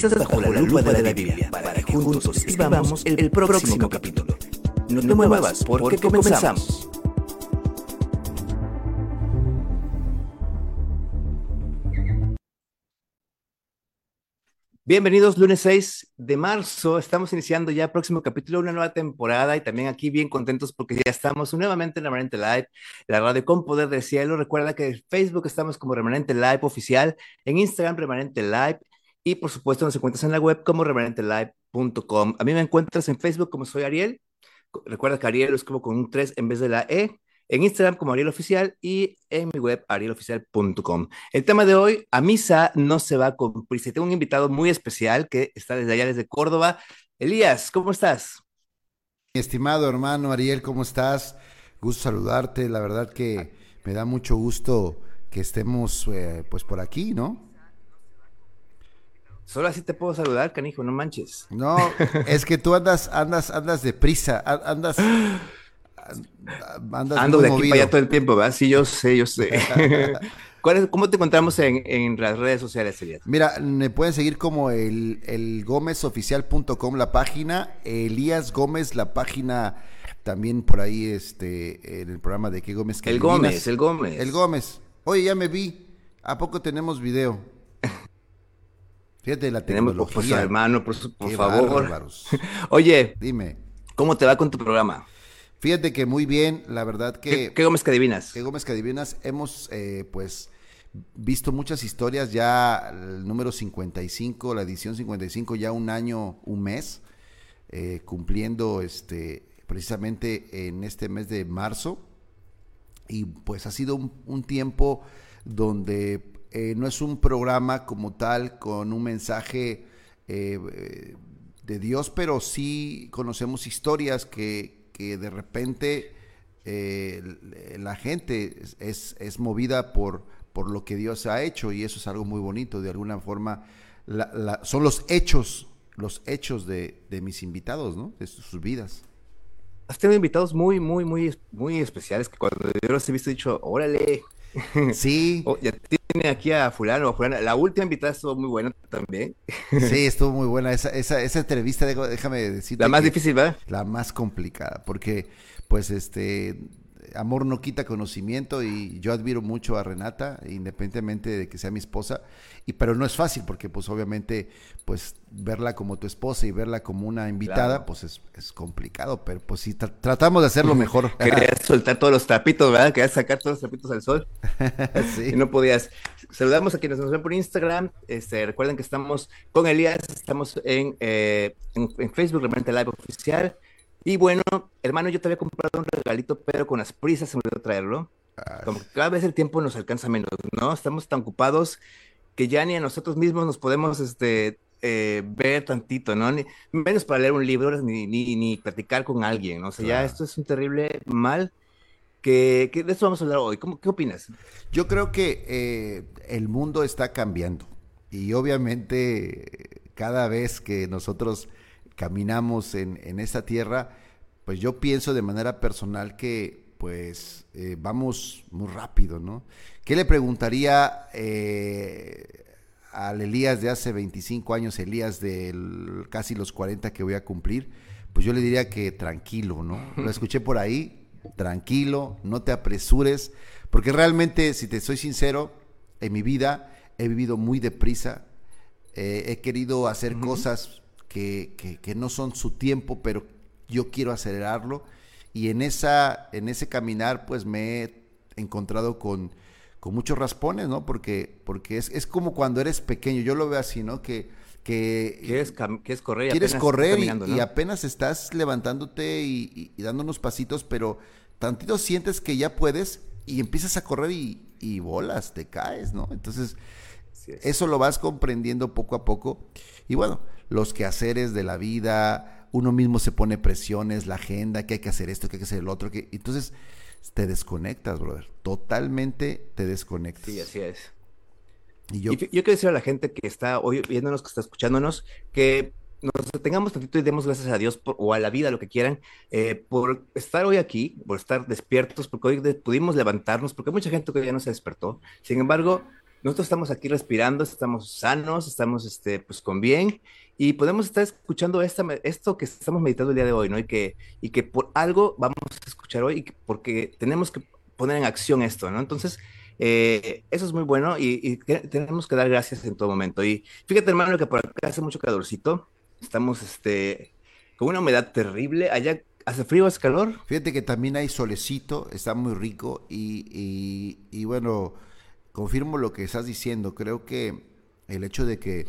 Bajo la lupa de la Biblia para que juntos el próximo capítulo. No te muevas porque comenzamos. Bienvenidos lunes 6 de marzo. Estamos iniciando ya el próximo capítulo, una nueva temporada y también aquí bien contentos porque ya estamos nuevamente en Remanente Live, la radio con poder del cielo. Recuerda que en Facebook estamos como Remanente Live oficial, en Instagram Remanente Live y por supuesto nos encuentras en la web como remanentelive.com. A mí me encuentras en Facebook como soy Ariel. Recuerda que Ariel lo escribo con un 3 en vez de la E en Instagram como Ariel Oficial y en mi web arieloficial.com. El tema de hoy, a misa no se va a cumplir. Tengo un invitado muy especial que está desde allá, desde Córdoba. Elías, ¿cómo estás? Estimado hermano Ariel, ¿cómo estás? Gusto saludarte. La verdad que me da mucho gusto que estemos eh, pues por aquí, ¿no? Solo así te puedo saludar, canijo, no manches. No, es que tú andas, andas, andas deprisa, andas Ando de aquí para allá todo el tiempo, ¿verdad? Sí, yo sé, yo sé. ¿Cómo te encontramos en, las redes sociales, Elías? Mira, me pueden seguir como el, el la página, Elías Gómez, la página también por ahí, este, en el programa de qué Gómez. Que el Gómez, el Gómez. El Gómez. Oye, ya me vi. ¿A poco tenemos video? Fíjate la tecnología. Tenemos, hermano, por, por favor. Oye, dime. ¿Cómo te va con tu programa? Fíjate que muy bien, la verdad que... ¿Qué, Gómez que adivinas? ¿Qué Gómez que adivinas? Hemos, eh, pues, visto muchas historias, ya el número 55, la edición 55, ya un año, un mes, eh, cumpliendo este, precisamente en este mes de marzo. Y pues ha sido un, tiempo donde eh, no es un programa como tal con un mensaje de Dios, pero sí conocemos historias que, que de repente eh, la gente es, es movida por, por lo que Dios ha hecho y eso es algo muy bonito. De alguna forma, son los hechos, los hechos de, mis invitados, ¿no? De sus vidas. Has tenido invitados muy, muy, muy, muy especiales que cuando yo los he visto he dicho, órale. Sí. Oh, ya tiene aquí a fulano, a fulano. La última invitada estuvo muy buena también. Sí, estuvo muy buena. Esa, esa, esa entrevista, déjame decirte. La más difícil, ¿verdad? La más complicada, porque, pues, este, amor no quita conocimiento y yo admiro mucho a Renata, independientemente de que sea mi esposa, y pero no es fácil porque pues obviamente pues verla como tu esposa y verla como una invitada pues es, es, complicado, pero pues sí tratamos de hacerlo mejor. Querías soltar todos los trapitos, ¿verdad? Querías sacar todos los trapitos al sol. sí. Y no podías. Saludamos a quienes nos ven por Instagram. Este, recuerden que estamos con Elías, estamos en, eh, en, Facebook, realmente Live Oficial. Y bueno, hermano, yo te había comprado un regalito, pero con las prisas se me olvidó traerlo. Como que cada vez el tiempo nos alcanza menos, ¿no? Estamos tan ocupados que ya ni a nosotros mismos nos podemos este, eh, ver tantito, ¿no? Ni, menos para leer un libro ni, ni, ni platicar con alguien, ¿no? O sea, ya esto es un terrible mal que, que, de eso vamos a hablar hoy. ¿Cómo, ¿Qué opinas? Yo creo que eh, el mundo está cambiando y obviamente cada vez que nosotros caminamos en, en esta tierra, pues yo pienso de manera personal que pues eh, vamos muy rápido, ¿no? ¿Qué le preguntaría eh, al Elías de hace 25 años, Elías de casi los 40 que voy a cumplir? Pues yo le diría que tranquilo, ¿no? Lo escuché por ahí, tranquilo, no te apresures, porque realmente, si te soy sincero, en mi vida he vivido muy deprisa, eh, he querido hacer cosas que, que, no son su tiempo, pero yo quiero acelerarlo. Y en, esa, en ese caminar, pues me he encontrado con, con muchos raspones, ¿no? Porque, porque es, es, como cuando eres pequeño, yo lo veo así, ¿no? Que, que quieres, quieres correr, y quieres correr y, apenas estás levantándote y, dando unos pasitos, pero tantito sientes que ya puedes y empiezas a correr y, y bolas, te caes, ¿no? Entonces, eso lo vas comprendiendo poco a poco. Y bueno, los quehaceres de la vida, uno mismo se pone presiones, la agenda, que hay que hacer esto, que hay que hacer el otro, que entonces te desconectas, brother. Totalmente te desconectas. Sí, así es. Y yo, yo, quiero decir a la gente que está hoy viéndonos, que está escuchándonos, que nos tengamos tantito y demos gracias a Dios o a la vida, lo que quieran, eh, por estar hoy aquí, por estar despiertos, porque hoy pudimos levantarnos, porque hay mucha gente que ya no se despertó. Sin embargo, nosotros estamos aquí respirando, estamos sanos, estamos este, pues con bien y podemos estar escuchando esta, esto que estamos meditando el día de hoy, ¿no? Y que, y que por algo vamos a escuchar hoy porque tenemos que poner en acción esto, ¿no? Entonces, eh, eso es muy bueno y, tenemos que dar gracias en todo momento. Y fíjate, hermano, que por acá hace mucho calorcito, estamos este, con una humedad terrible, allá ¿Hace frío, hace calor? Fíjate que también hay solecito, está muy rico y, y, bueno, confirmo lo que estás diciendo. Creo que el hecho de que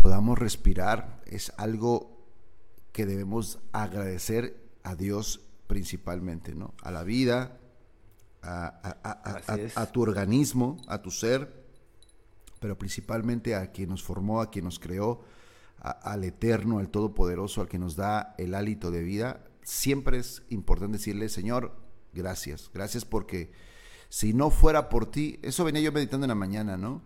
podamos respirar es algo que debemos agradecer a Dios principalmente, ¿no? A la vida, a, tu organismo, a tu ser, pero principalmente a quien nos formó, a quien nos creó, al Eterno, al Todopoderoso, al que nos da el hálito de vida siempre es importante decirle, Señor, gracias, gracias porque si no fuera por ti, eso venía yo meditando en la mañana, ¿no?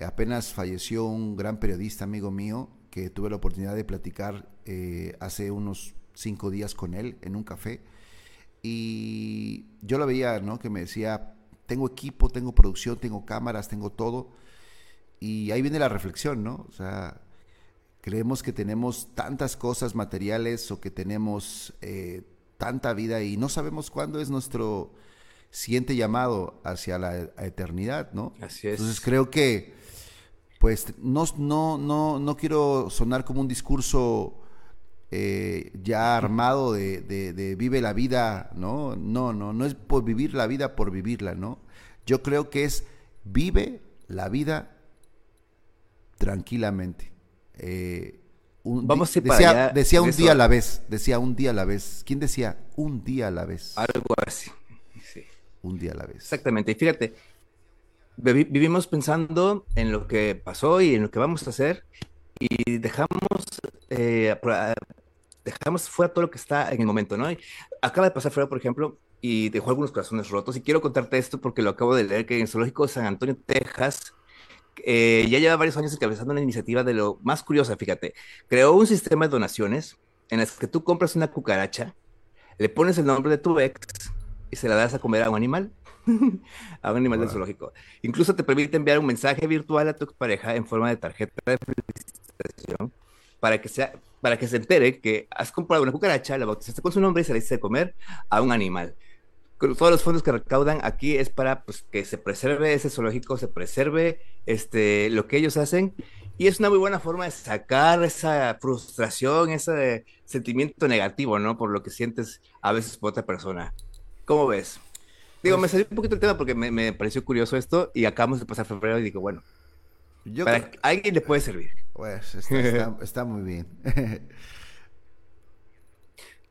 Apenas falleció un gran periodista, amigo mío, que tuve la oportunidad de platicar eh, hace unos cinco días con él en un café. Y yo lo veía, ¿no? Que me decía, tengo equipo, tengo producción, tengo cámaras, tengo todo. Y ahí viene la reflexión, ¿no? O sea, Creemos que tenemos tantas cosas materiales o que tenemos eh, tanta vida y no sabemos cuándo es nuestro siguiente llamado hacia la eternidad, ¿no? Así es. Entonces creo que, pues, no, no, no, no quiero sonar como un discurso eh, ya armado de, de, vive la vida, ¿no? No, no, no es por vivir la vida por vivirla, ¿no? Yo creo que es vive la vida tranquilamente. Eh, Vamos a decía, decía un día a la vez, decía un día a la vez. ¿Quién decía un día a la vez? Algo así. Un día a la vez. Exactamente. Y fíjate, vivimos pensando en lo que pasó y en lo que vamos a hacer y dejamos, eh, dejamos fuera todo lo que está en el momento, ¿no? acaba de pasar fuera, por ejemplo, y dejó algunos corazones rotos. Y quiero contarte esto porque lo acabo de leer, que en el Zoológico de San Antonio, Texas, eh, ya lleva varios años encabezando una iniciativa de lo más curiosa, fíjate. Creó un sistema de donaciones en las que tú compras una cucaracha, le pones el nombre de tu ex y se la das a comer a un animal, a un animal del zoológico. Incluso te permite enviar un mensaje virtual a tu pareja en forma de tarjeta de felicitación para que, sea, para que se entere que has comprado una cucaracha, la bautizaste con su nombre y se la hiciste de comer a un animal todos los fondos que recaudan aquí es para pues, que se preserve ese zoológico, se preserve este, lo que ellos hacen. Y es una muy buena forma de sacar esa frustración, ese sentimiento negativo, ¿no? Por lo que sientes a veces por otra persona. ¿Cómo ves? Digo, me pues salió un poquito el tema porque me, pareció curioso esto y acabamos de pasar febrero y digo, bueno, Yo para alguien le puede servir. Pues está, está muy bien.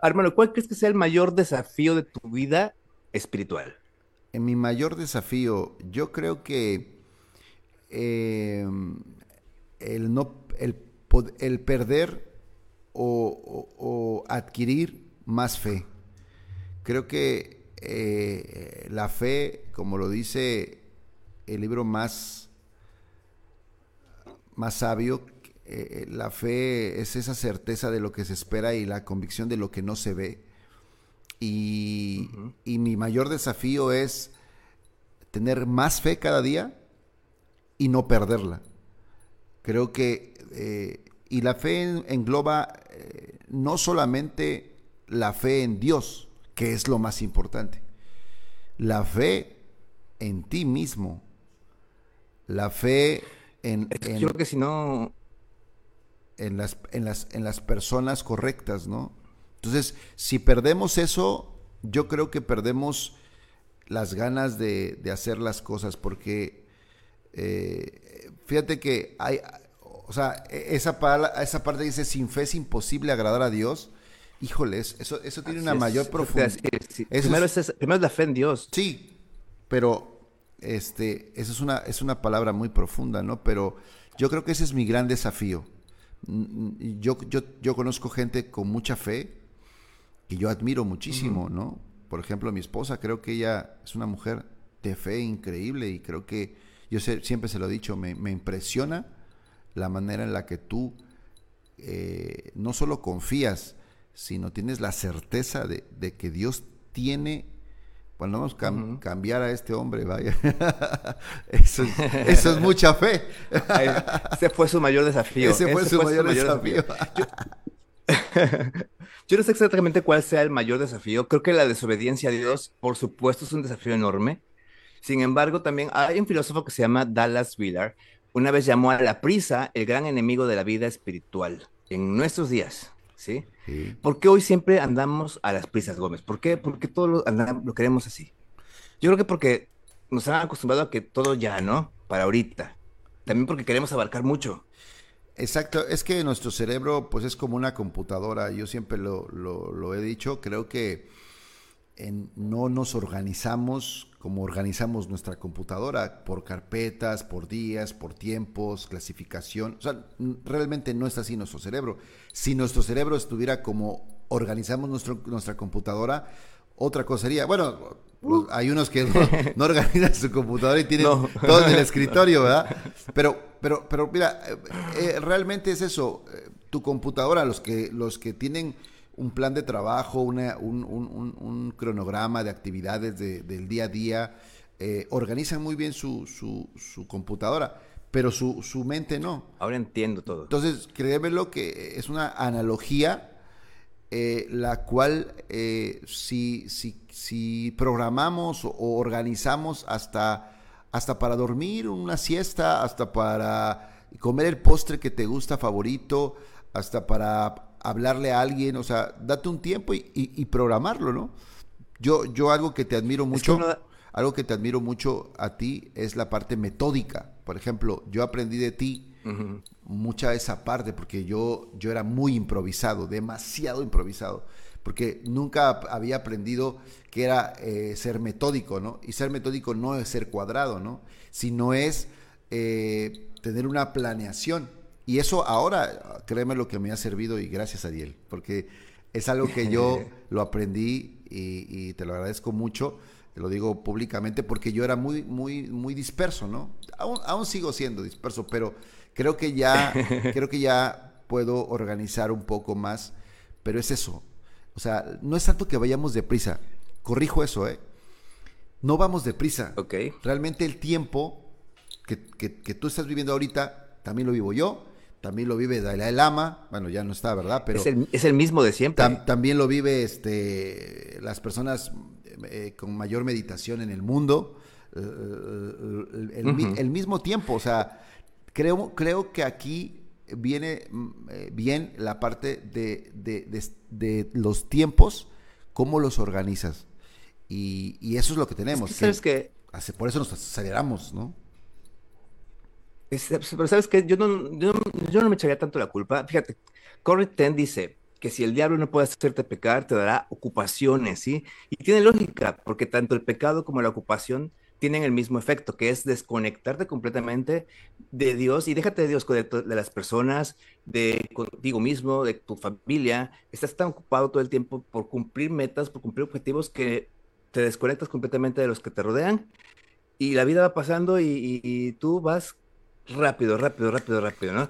Hermano, ¿cuál crees que sea el mayor desafío de tu vida espiritual? En mi mayor desafío, yo creo que eh, el, no, el, el perder o, adquirir más fe. Creo que eh, la fe, como lo dice el libro más, más sabio, eh, la fe es esa certeza de lo que se espera y la convicción de lo que no se ve. Y, mi mayor desafío es tener más fe cada día y no perderla. Creo que, eh, y la fe engloba eh, no solamente la fe en Dios, que es lo más importante, la fe en ti mismo, la fe en... en creo que si no... En las, en, las, en las personas correctas, ¿no? Entonces, si perdemos eso, yo creo que perdemos las ganas de, hacer las cosas, porque eh, fíjate que hay, o sea, e, esa, esa parte dice, sin fe es imposible agradar a Dios. Híjoles, eso, eso tiene una mayor profundidad. Primero, es, primero es la fe en Dios. Sí, pero este, eso es una, es una palabra muy profunda, ¿no? Pero yo creo que ese es mi gran desafío. Yo, yo, yo conozco gente con mucha fe, que yo admiro muchísimo, ¿no? Por ejemplo, mi esposa, creo que ella es una mujer de fe increíble y creo que, yo siempre se lo he dicho, me, impresiona la manera en la que tú eh, no solo confías, sino tienes la certeza de, que Dios tiene Bueno, vamos a cambiar a este hombre, vaya. eso, es, mucha fe. Ese fue su mayor desafío. Ese fue, su, mayor desafío. Yo, no sé exactamente cuál sea el mayor desafío. Creo que la desobediencia a Dios, por supuesto, es un desafío enorme. Sin embargo, también hay un filósofo que se llama Dallas Willard. Una vez llamó a la prisa el gran enemigo de la vida espiritual en nuestros días. ¿sí? ¿Por qué hoy siempre andamos a las prisas, Gómez? ¿Por qué, porque todo lo, lo queremos así? Yo creo que porque nos han acostumbrado a que todo ya, ¿no? Para ahorita. También porque queremos abarcar mucho. Exacto, es que nuestro cerebro pues es como una computadora, yo siempre lo, lo, he dicho, creo que no nos organizamos como organizamos nuestra computadora, por carpetas, por días, por tiempos, clasificación. O sea, realmente no está así nuestro cerebro. Si nuestro cerebro estuviera como organizamos nuestro, nuestra computadora, otra cosa sería, bueno, uh. hay unos que no, organizan su computadora y tienen todo en el escritorio, ¿verdad? Pero, pero, pero mira, eh, eh, realmente es eso. Eh, tu computadora, los que, los que tienen un plan de trabajo, una, un, un, un, cronograma de actividades del día a día, eh, organizan muy bien su, su, su computadora, pero su, su, mente no. Ahora entiendo todo. Entonces, créemelo que es una analogía eh, la cual eh, si, si, si, programamos o organizamos hasta, hasta para dormir una siesta, hasta para comer el postre que te gusta favorito, hasta para hablarle a alguien, o sea, date un tiempo y, programarlo, ¿no? Yo, yo algo que te admiro mucho, algo que te admiro mucho a ti es la parte metódica. Por ejemplo, yo aprendí de ti mucha esa parte porque yo, yo era muy improvisado, demasiado improvisado, porque nunca había aprendido que era eh, ser metódico, ¿no? Y ser metódico no es ser cuadrado, ¿no? Sino es eh, tener una planeación. Y eso ahora, créeme lo que me ha servido y gracias a Diel, porque es algo que yo lo aprendí y, te lo agradezco mucho, lo digo públicamente, porque yo era muy, muy, muy disperso, ¿no? Aún, aún sigo siendo disperso, pero creo que ya, creo que ya puedo organizar un poco más, pero es eso. O sea, no es tanto que vayamos deprisa, corrijo eso, ¿eh? No vamos deprisa. Ok. Realmente el tiempo que, que, que tú estás viviendo ahorita, también lo vivo yo también lo vive Dalai Lama, bueno, ya no está, ¿verdad? Pero es el, mismo de siempre. también lo vive este, las personas eh, con mayor meditación en el mundo, eh, el, mismo tiempo, o sea, creo, creo que aquí viene mm, eh, bien la parte de, de, los tiempos, cómo los organizas. Y, eso es lo que tenemos. ¿Sabes que, Por eso nos aceleramos, ¿no? Pero sabes que yo no, yo, no me echaría tanto la culpa. Fíjate, Corey Ten dice que si el diablo no puede hacerte pecar, te dará ocupaciones, ¿sí? Y tiene lógica, porque tanto el pecado como la ocupación tienen el mismo efecto, que es desconectarte completamente de Dios y déjate de Dios, de, de las personas, de contigo mismo, de tu familia. Estás tan ocupado todo el tiempo por cumplir metas, por cumplir objetivos que te desconectas completamente de los que te rodean y la vida va pasando y tú vas rápido, rápido, rápido, rápido, ¿no?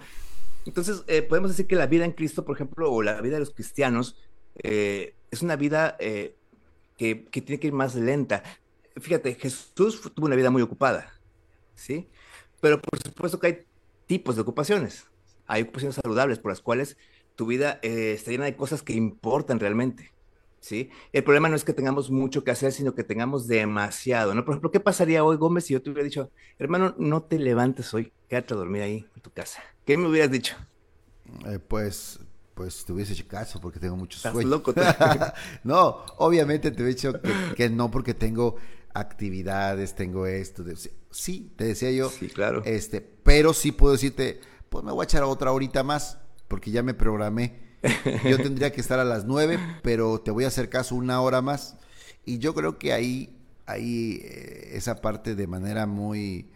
Entonces, eh, podemos decir que la vida en Cristo, por ejemplo, o la vida de los cristianos, eh, es una vida eh, que, tiene que ir más lenta. Fíjate, Jesús tuvo una vida muy ocupada, ¿sí? Pero por supuesto que hay tipos de ocupaciones. Hay ocupaciones saludables por las cuales tu vida está llena de cosas que importan realmente. ¿Sí? El problema no es que tengamos mucho que hacer, sino que tengamos demasiado, ¿no? Por ejemplo, ¿qué pasaría hoy, Gómez, si yo te hubiera dicho, hermano, no te levantes hoy, quédate a dormir ahí en tu casa? ¿Qué me hubieras dicho? Eh, pues, pues te hubiese hecho caso porque tengo mucho Estás loco. no, obviamente te he dicho que, no porque tengo actividades, tengo esto. sí, te decía yo. Sí, claro. Este, pero sí puedo decirte, pues me voy a echar otra horita más porque ya me programé yo tendría que estar a las nueve, pero te voy a hacer caso una hora más. Y yo creo que ahí, ahí eh, esa parte de manera muy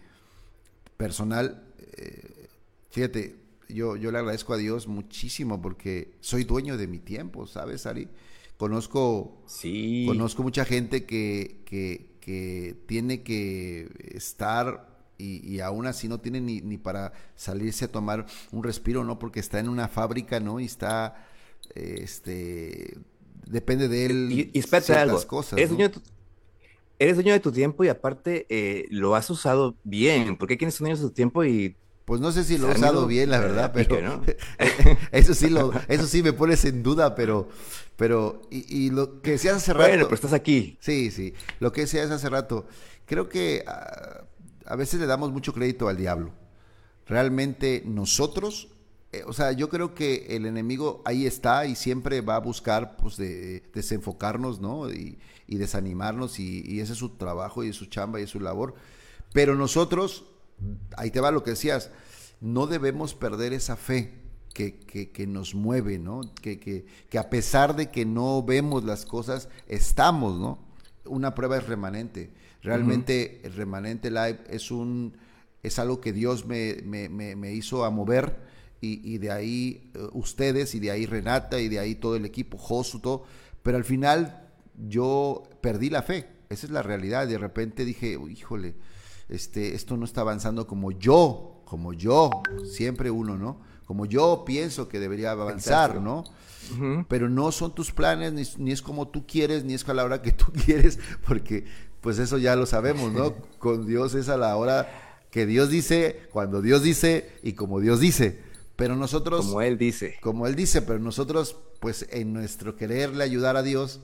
personal, eh, fíjate, yo, yo le agradezco a Dios muchísimo porque soy dueño de mi tiempo, ¿sabes, Ari? Conozco, sí. conozco mucha gente que, que, que tiene que estar y, aún así no tiene ni, ni, para salirse a tomar un respiro, ¿no? Porque está en una fábrica, ¿no? Y está, este, depende de él y, y ciertas cosas. Es, eres dueño de tu tiempo y aparte eh, lo has usado bien, porque quienes son dueños de su tiempo y pues no sé si lo he usado bien, la verdad, pero ¿no? eso sí lo, eso sí me pones en duda, pero, pero, y, lo que decías hace rato. Bueno, pero estás aquí. Sí, sí. Lo que decías hace rato, creo que ah, a, veces le damos mucho crédito al diablo. Realmente nosotros, eh, o sea, yo creo que el enemigo ahí está y siempre va a buscar, pues, de, desenfocarnos, ¿no? Y, desanimarnos y, y ese es su trabajo y es su chamba y es su labor. Pero nosotros ahí te va lo que decías, no debemos perder esa fe que, que, nos mueve, ¿no? Que, que, a pesar de que no vemos las cosas, estamos, ¿no? Una prueba es remanente. Realmente el remanente live es un es algo que Dios me, me, me, hizo a mover y, y de ahí eh, ustedes y de ahí Renata y de ahí todo el equipo, Josu, todo. Pero al final yo perdí la fe. Esa es la realidad. De repente dije, híjole, este, esto no está avanzando como yo, como yo, siempre uno, ¿no? Como yo pienso que debería avanzar, ¿no? Pero no son tus planes, ni, es como tú quieres, ni es a la hora que tú quieres, porque pues eso ya lo sabemos, ¿no? Con Dios es a la hora que Dios dice, cuando Dios dice y como Dios dice. Pero nosotros... Como Él dice. Como Él dice, pero nosotros, pues en nuestro quererle ayudar a Dios,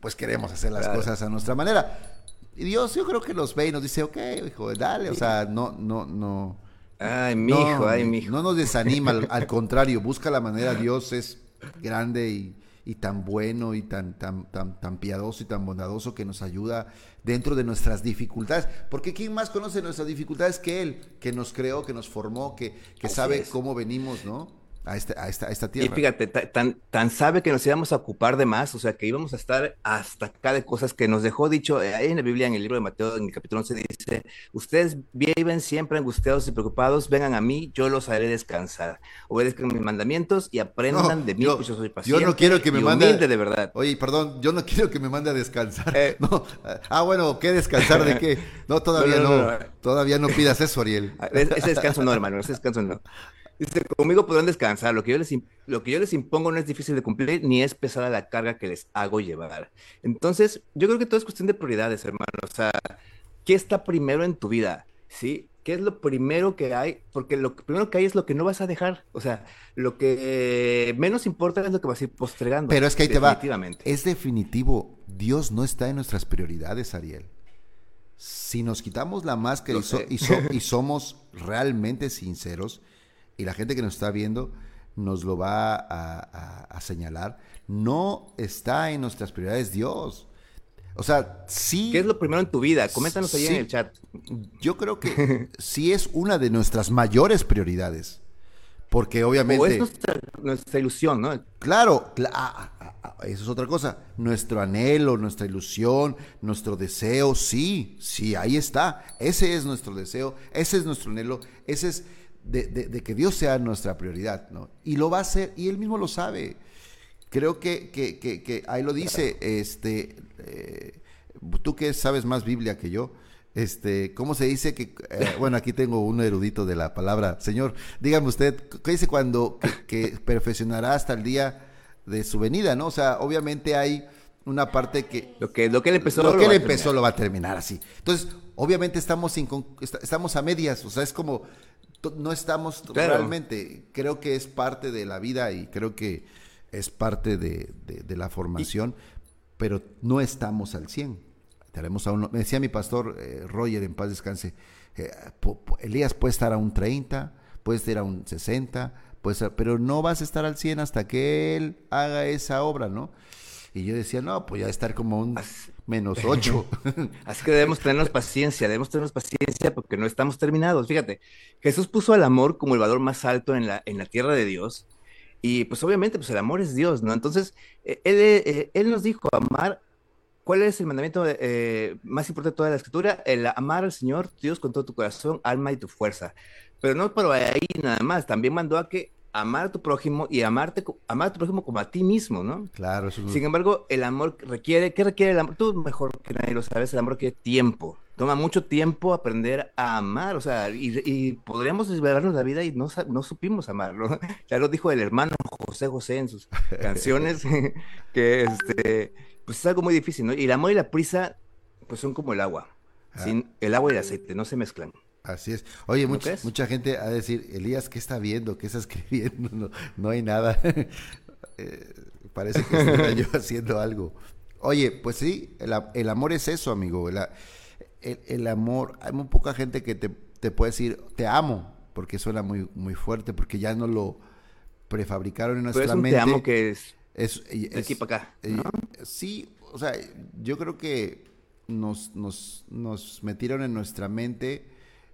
pues queremos hacer las cosas a nuestra manera. Y Dios yo creo que los ve y nos dice, ok, hijo, dale, o sea, no, no, no. Ay, mi hijo, ay, mi hijo. No nos desanima, al, contrario, busca la manera, Dios es grande y, y tan bueno y tan, tan, tan, tan piadoso y tan bondadoso que nos ayuda dentro de nuestras dificultades. Porque ¿quién más conoce nuestras dificultades que Él, que nos creó, que nos formó, que, que sabe cómo venimos, ¿no? A, este, a, esta, a esta tierra. Y fíjate, tan, tan sabe que nos íbamos a ocupar de más, o sea, que íbamos a estar hasta acá de cosas que nos dejó dicho, eh, ahí en la Biblia, en el libro de Mateo, en el capítulo 11, dice, ustedes viven siempre angustiados y preocupados, vengan a mí, yo los haré descansar, obedezcan mis mandamientos y aprendan de mí, yo, pues yo soy paciente Yo no quiero que me mande... de verdad. Oye, perdón, yo no quiero que me mande a descansar. Eh, no. Ah, bueno, ¿qué descansar de qué? No, todavía no, todavía no pidas eso, Ariel. Ah, ese descanso no, hermano, ese descanso no. Dice, conmigo podrán descansar. Lo que, yo les, lo que yo les impongo no es difícil de cumplir, ni es pesada la carga que les hago llevar. Entonces, yo creo que todo es cuestión de prioridades, hermano. O sea, ¿qué está primero en tu vida? ¿Sí? ¿Qué es lo primero que hay? Porque lo primero que hay es lo que no vas a dejar. O sea, lo que menos importa es lo que vas a ir postregando. Pero es que ahí te va. Es definitivo. Dios no está en nuestras prioridades, Ariel. Si nos quitamos la máscara y, y somos realmente sinceros, y la gente que nos está viendo nos lo va a, señalar, no está en nuestras prioridades Dios. O sea, sí. ¿Qué es lo primero en tu vida? Coméntanos ahí en el chat. Yo creo que sí es una de nuestras mayores prioridades. Porque obviamente. O es nuestra, ilusión, ¿no? Claro, ah, ah, ah, eso es otra cosa. Nuestro anhelo, nuestra ilusión, nuestro deseo, sí, sí, ahí está. Ese es nuestro deseo, ese es nuestro anhelo, ese es de, que Dios sea nuestra prioridad, ¿no? Y lo va a hacer, y él mismo lo sabe. Creo que, que, ahí lo dice, este, eh, tú que sabes más Biblia que yo, este, ¿cómo se dice que, eh, bueno, aquí tengo un erudito de la palabra, Señor, dígame usted, ¿qué dice cuando que, perfeccionará hasta el día de su venida, no? O sea, obviamente hay una parte que... Lo que, lo que él empezó, lo, que él empezó lo va a terminar así. Entonces, obviamente estamos, estamos a medias, o sea, es como no estamos realmente, creo que es parte de la vida y creo que es parte de, la formación, pero no estamos al 100. Tenemos a uno, me decía mi pastor eh, Roger, en paz descanse, eh, Elías puede estar a un 30, puede estar a un 60, puede pero no vas a estar al 100 hasta que él haga esa obra, ¿no? Y yo decía, no, pues ya estar como un menos ocho. Así que debemos tenernos paciencia, debemos tenernos paciencia porque no estamos terminados. Fíjate, Jesús puso al amor como el valor más alto en la, en la tierra de Dios. Y pues obviamente, pues el amor es Dios, ¿no? Entonces, eh, él, eh, él nos dijo, amar, ¿cuál es el mandamiento eh, más importante de toda la escritura? El amar al Señor, Dios, con todo tu corazón, alma y tu fuerza. Pero no por ahí nada más, también mandó a que amar a tu prójimo y amarte, amar a tu prójimo como a ti mismo, ¿no? Claro, eso Sin embargo, el amor requiere, ¿qué requiere el amor? Tú mejor que nadie lo sabes, el amor requiere tiempo. Toma mucho tiempo aprender a amar, o sea, y, podríamos desvelarnos la vida y no, no supimos amarlo. Ya lo dijo el hermano José José en sus canciones, que este, pues es algo muy difícil, ¿no? Y el amor y la prisa pues son como el agua. Ah. Sin el agua y el aceite, no se mezclan. Así es. Oye, mucha, mucha gente a decir, Elías, ¿qué está viendo? ¿Qué está escribiendo? No, no hay nada. Eh, parece que estoy yo haciendo algo. Oye, pues sí, el, amor es eso, amigo. El, amor, hay muy poca gente que te, te, puede decir, te amo, porque suena muy, muy fuerte, porque ya no lo prefabricaron en nuestra Pero es un mente. Te amo que es, es, aquí para acá. Sí, o sea, yo creo que nos, nos, nos metieron en nuestra mente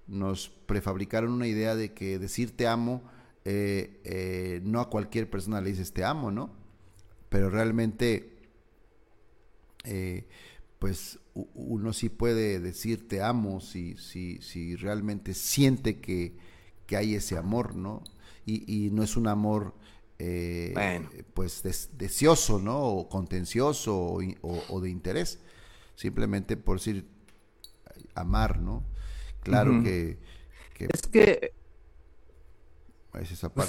nos prefabricaron una idea de que decir te amo, eh, eh, no a cualquier persona le dices te amo, ¿no? Pero realmente, eh, pues uno sí puede decir te amo si, si, si realmente siente que, hay ese amor, ¿no? Y, no es un amor, pues, deseoso, ¿no? O contencioso o, o de interés. Simplemente por decir amar, ¿no? Claro que, Es que...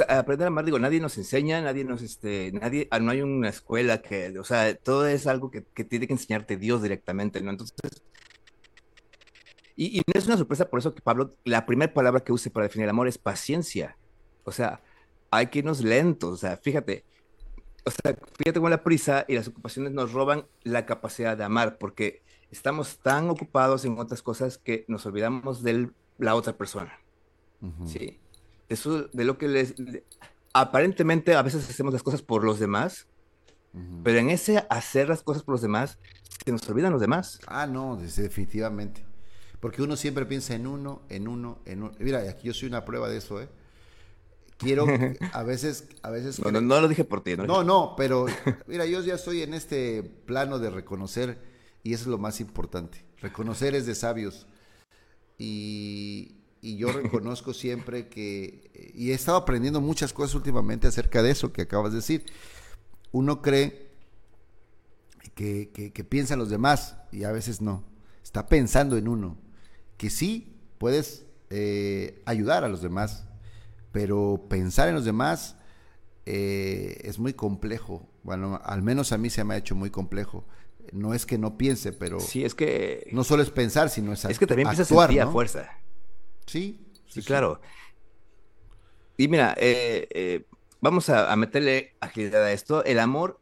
aprender a amar, digo, nadie nos enseña, nadie nos, este, nadie, ah, no hay una escuela que, o sea, todo es algo que, tiene que enseñarte Dios directamente, ¿no? Entonces, y, no es una sorpresa por eso que Pablo, la primera palabra que use para definir el amor es paciencia. O sea, hay que irnos lentos, o sea, fíjate, o sea, fíjate con la prisa y las ocupaciones nos roban la capacidad de amar, porque estamos tan ocupados en otras cosas que nos olvidamos de la otra persona. Sí. Eso, de lo que les... aparentemente a veces hacemos las cosas por los demás, pero en ese hacer las cosas por los demás, se nos olvidan los demás. Ah, no, definitivamente. Porque uno siempre piensa en uno, en uno, en uno. Mira, aquí yo soy una prueba de eso, ¿eh? Quiero, a veces, a veces... No, no, lo dije por ti. No, no, no, pero mira, yo ya estoy en este plano de reconocer y eso es lo más importante. Reconocer es de sabios. Y, yo reconozco siempre que, y he estado aprendiendo muchas cosas últimamente acerca de eso que acabas de decir. Uno cree que, que, piensa en los demás y a veces no. Está pensando en uno. Que sí puedes eh, ayudar a los demás, pero pensar en los demás eh, es muy complejo. Bueno, al menos a mí se me ha hecho muy complejo no es que no piense, pero... Sí, es que... No solo es pensar, sino es Es que también empieza a sentir a fuerza. Sí, sí, claro. Y mira, eh, eh, vamos a, meterle agilidad a esto. El amor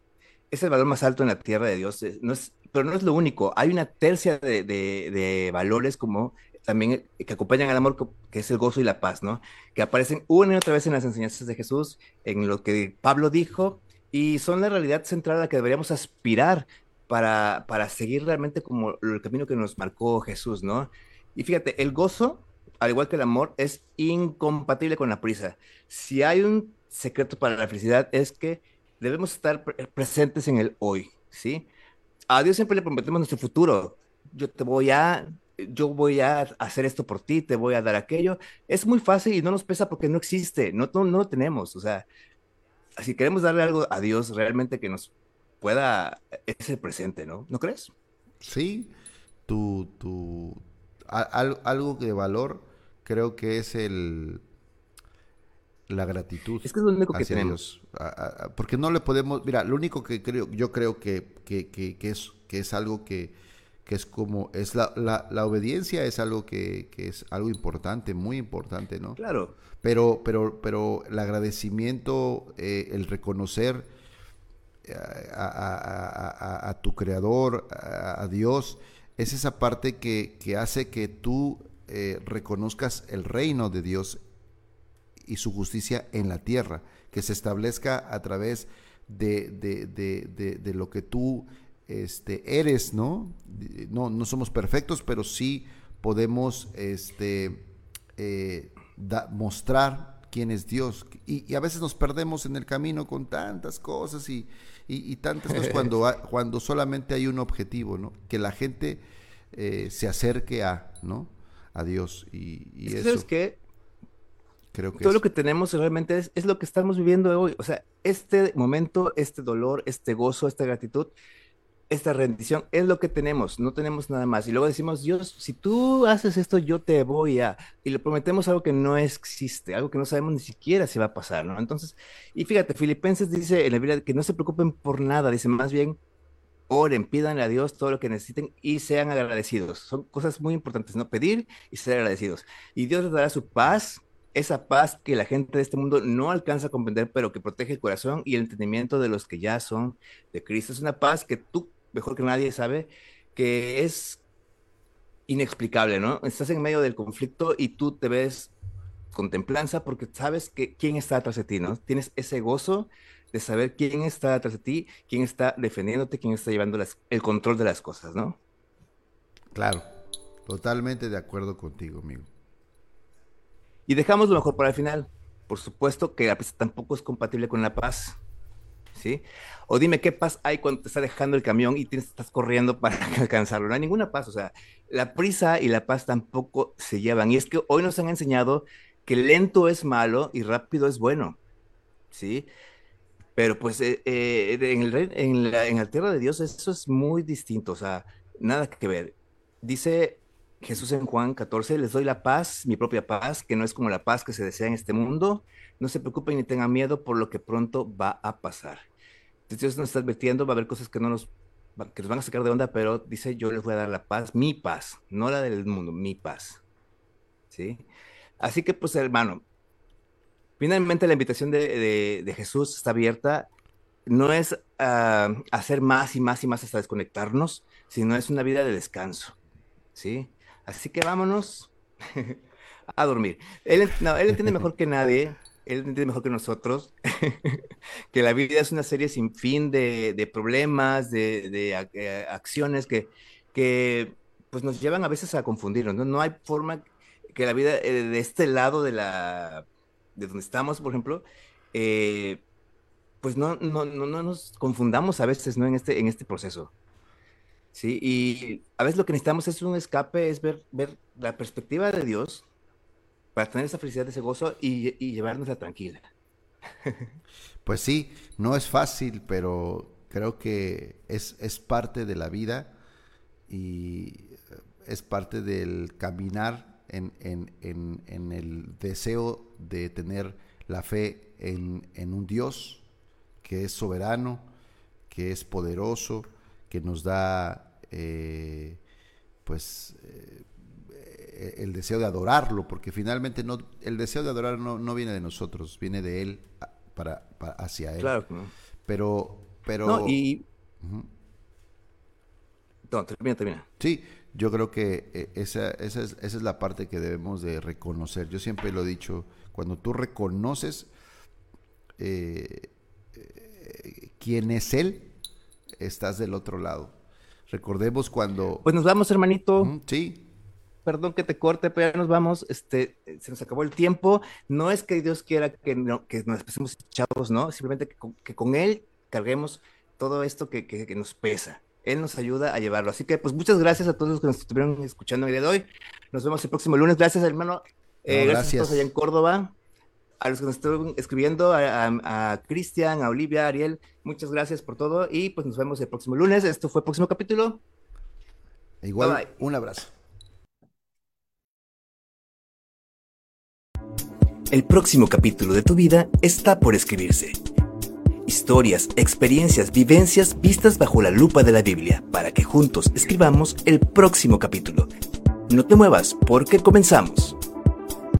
es el valor más alto en la tierra de Dios, no es, pero no es lo único. Hay una tercia de, valores como también que acompañan al amor, que es el gozo y la paz, ¿no? Que aparecen una y otra vez en las enseñanzas de Jesús, en lo que Pablo dijo, y son la realidad central a la que deberíamos aspirar para, para seguir realmente como el camino que nos marcó Jesús, ¿no? Y fíjate, el gozo, al igual que el amor, es incompatible con la prisa. Si hay un secreto para la felicidad es que debemos estar presentes en el hoy, ¿sí? A Dios siempre le prometemos nuestro futuro. Yo te voy a, yo voy a hacer esto por ti, te voy a dar aquello. Es muy fácil y no nos pesa porque no existe, no, no, no lo tenemos. O sea, si queremos darle algo a Dios realmente que nos pueda ese presente, ¿no? ¿No crees? Sí, tu, tu, algo de valor creo que es el la gratitud. Es que es lo único que tenemos. porque no le podemos, mira, lo único que creo, yo creo que, que, que, que es, que es algo que, que es como, es la, la, la obediencia es algo que, que, es algo importante, muy importante, ¿no? Claro. Pero, pero, pero el agradecimiento, eh, el reconocer a, tu creador, a, Dios, es esa parte que, hace que tú eh, reconozcas el reino de Dios y su justicia en la tierra, que se establezca a través de, de, lo que tú este, eres, ¿no? ¿no? No somos perfectos, pero sí podemos este, eh, mostrar quién es Dios. Y, y, a veces nos perdemos en el camino con tantas cosas y, y, tantas cosas cuando, cuando solamente hay un objetivo, ¿no? Que la gente eh, se acerque a, ¿no? A Dios. Y, y eso. ¿Sabes qué? Creo que Todo lo que tenemos realmente es, es lo que estamos viviendo hoy. O sea, este momento, este dolor, este gozo, esta gratitud, esta rendición es lo que tenemos, no tenemos nada más. Y luego decimos, Dios, si tú haces esto, yo te voy a... Y le prometemos algo que no existe, algo que no sabemos ni siquiera si va a pasar, ¿no? Entonces, y fíjate, Filipenses dice en la Biblia que no se preocupen por nada, dice más bien, oren, pídanle a Dios todo lo que necesiten y sean agradecidos. Son cosas muy importantes, ¿no? Pedir y ser agradecidos. Y Dios les dará su paz, esa paz que la gente de este mundo no alcanza a comprender, pero que protege el corazón y el entendimiento de los que ya son de Cristo. Es una paz que tú, mejor que nadie, sabe que es inexplicable, ¿no? Estás en medio del conflicto y tú te ves con templanza porque sabes que quién está atrás de ti, ¿no? Tienes ese gozo de saber quién está atrás de ti, quién está defendiéndote, quién está llevando el control de las cosas, ¿no? Claro, totalmente de acuerdo contigo, amigo. Y dejamos lo mejor para el final. Por supuesto que la prisa tampoco es compatible con la paz. O dime qué paz hay cuando te está dejando el camión y tienes, estás corriendo para alcanzarlo. No hay ninguna paz. O sea, la prisa y la paz tampoco se llevan. Y es que hoy nos han enseñado que lento es malo y rápido es bueno. ¿Sí? Pero pues eh, eh, en, el, en, la, en la tierra de Dios eso es muy distinto. O sea, nada que ver. Dice Jesús en Juan 14, les doy la paz, mi propia paz, que no es como la paz que se desea en este mundo. No se preocupen ni tengan miedo por lo que pronto va a pasar. Dios nos está advirtiendo, va a haber cosas que no nos, que van a sacar de onda, pero dice, yo les voy a dar la paz, mi paz, no la del mundo, mi paz. ¿Sí? Así que, pues, hermano, finalmente la invitación de, de, Jesús está abierta. No es ah, hacer más y más y más hasta desconectarnos, sino es una vida de descanso. ¿Sí? Así que vámonos a dormir. Él, no, él entiende mejor que nadie, él entiende mejor que nosotros, que la vida es una serie sin fin de, problemas, de, eh, acciones que, que pues nos llevan a veces a confundirnos. No, no hay forma que la vida eh, de este lado de la de donde estamos, por ejemplo, eh, pues no, no, no, no, nos confundamos a veces ¿no? en, este, en este proceso. Sí, y a veces lo que necesitamos es un escape, es ver, ver la perspectiva de Dios para tener esa felicidad, ese gozo y, y llevarnos a tranquila. Pues sí, no es fácil, pero creo que es, es parte de la vida y es parte del caminar en, en, en, en el deseo de tener la fe en un Dios que es soberano, que es poderoso, que nos da eh, pues eh, el deseo de adorarlo, porque finalmente no, el deseo de adorar no, viene de nosotros, viene de él para, hacia él. Claro. Pero, pero. No, y. No, termina, termina. Sí, yo creo que eh, esa, esa, es, esa es la parte que debemos de reconocer. Yo siempre lo he dicho, cuando tú reconoces quién es Él, estás del otro lado. Recordemos cuando... Pues nos vamos, hermanito. sí. Perdón que te corte, pero ya nos vamos. Este, se nos acabó el tiempo. No es que Dios quiera que, no, que nos pasemos chavos, ¿no? Simplemente que con, Él carguemos todo esto que, que, nos pesa. Él nos ayuda a llevarlo. Así que, pues, muchas gracias a todos los que nos estuvieron escuchando el día de hoy. Nos vemos el próximo lunes. Gracias, hermano. Eh, gracias. gracias a todos allá en Córdoba a los que nos estuvieron escribiendo, a, Cristian, a Olivia, a Ariel, muchas gracias por todo y pues nos vemos el próximo lunes. Esto fue el próximo capítulo. Igual, un abrazo. El próximo capítulo de tu vida está por escribirse. Historias, experiencias, vivencias vistas bajo la lupa de la Biblia para que juntos escribamos el próximo capítulo. No te muevas porque comenzamos.